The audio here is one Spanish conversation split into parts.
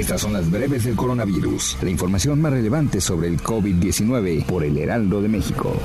Estas son las breves del coronavirus, la información más relevante sobre el COVID-19 por el Heraldo de México.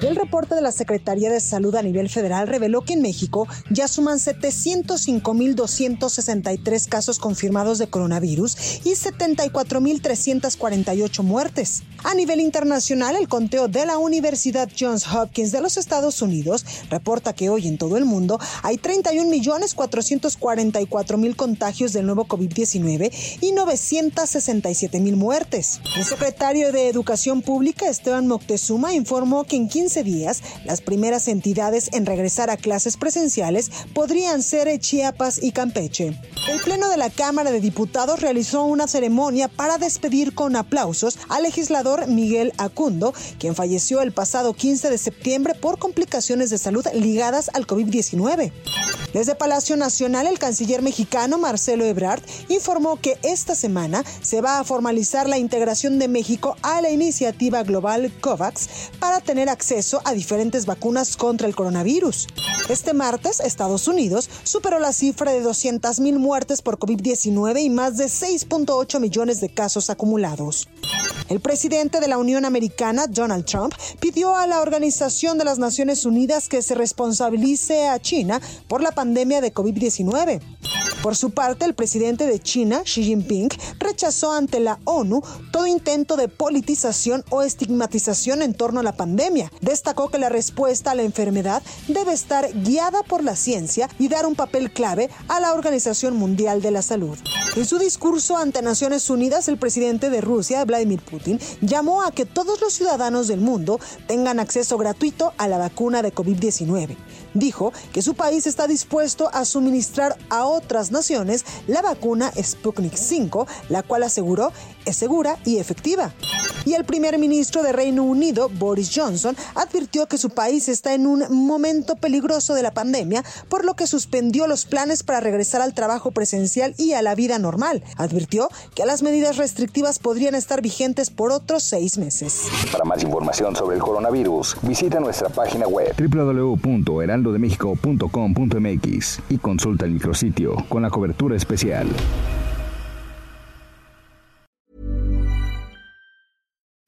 El reporte de la Secretaría de Salud a nivel federal reveló que en México ya suman 705.263 casos confirmados de coronavirus y 74.348 muertes. A nivel internacional, el conteo de la Universidad Johns Hopkins de los Estados Unidos reporta que hoy en todo el mundo hay 31.444.000 contagios del nuevo COVID-19 y 967.000 muertes. El secretario de Educación Pública, Esteban Moctezuma, informó que en 15 días, las primeras entidades en regresar a clases presenciales podrían ser Chiapas y Campeche. El Pleno de la Cámara de Diputados realizó una ceremonia para despedir con aplausos al legislador Miguel Acundo, quien falleció el pasado 15 de septiembre por complicaciones de salud ligadas al COVID-19. Desde Palacio Nacional, el canciller mexicano Marcelo Ebrard informó que esta semana se va a formalizar la integración de México a la iniciativa global COVAX para tener acceso a diferentes vacunas contra el coronavirus. Este martes, Estados Unidos superó la cifra de 200.000 muertes por COVID-19 y más de 6.8 millones de casos acumulados. El presidente de la Unión Americana, Donald Trump, pidió a la Organización de las Naciones Unidas que se responsabilice a China por la pandemia de COVID-19. Por su parte, el presidente de China, Xi Jinping, rechazó ante la ONU todo intento de politización o estigmatización en torno a la pandemia. Destacó que la respuesta a la enfermedad debe estar guiada por la ciencia y dar un papel clave a la Organización Mundial de la Salud. En su discurso ante Naciones Unidas, el presidente de Rusia, Vladimir Putin, llamó a que todos los ciudadanos del mundo tengan acceso gratuito a la vacuna de COVID-19 dijo que su país está dispuesto a suministrar a otras naciones la vacuna Sputnik 5, la cual aseguró es segura y efectiva. Y el primer ministro de Reino Unido, Boris Johnson, advirtió que su país está en un momento peligroso de la pandemia, por lo que suspendió los planes para regresar al trabajo presencial y a la vida normal. Advirtió que las medidas restrictivas podrían estar vigentes por otros seis meses. Para más información sobre el coronavirus, visita nuestra página web www.heraldodemexico.com.mx y consulta el micrositio con la cobertura especial.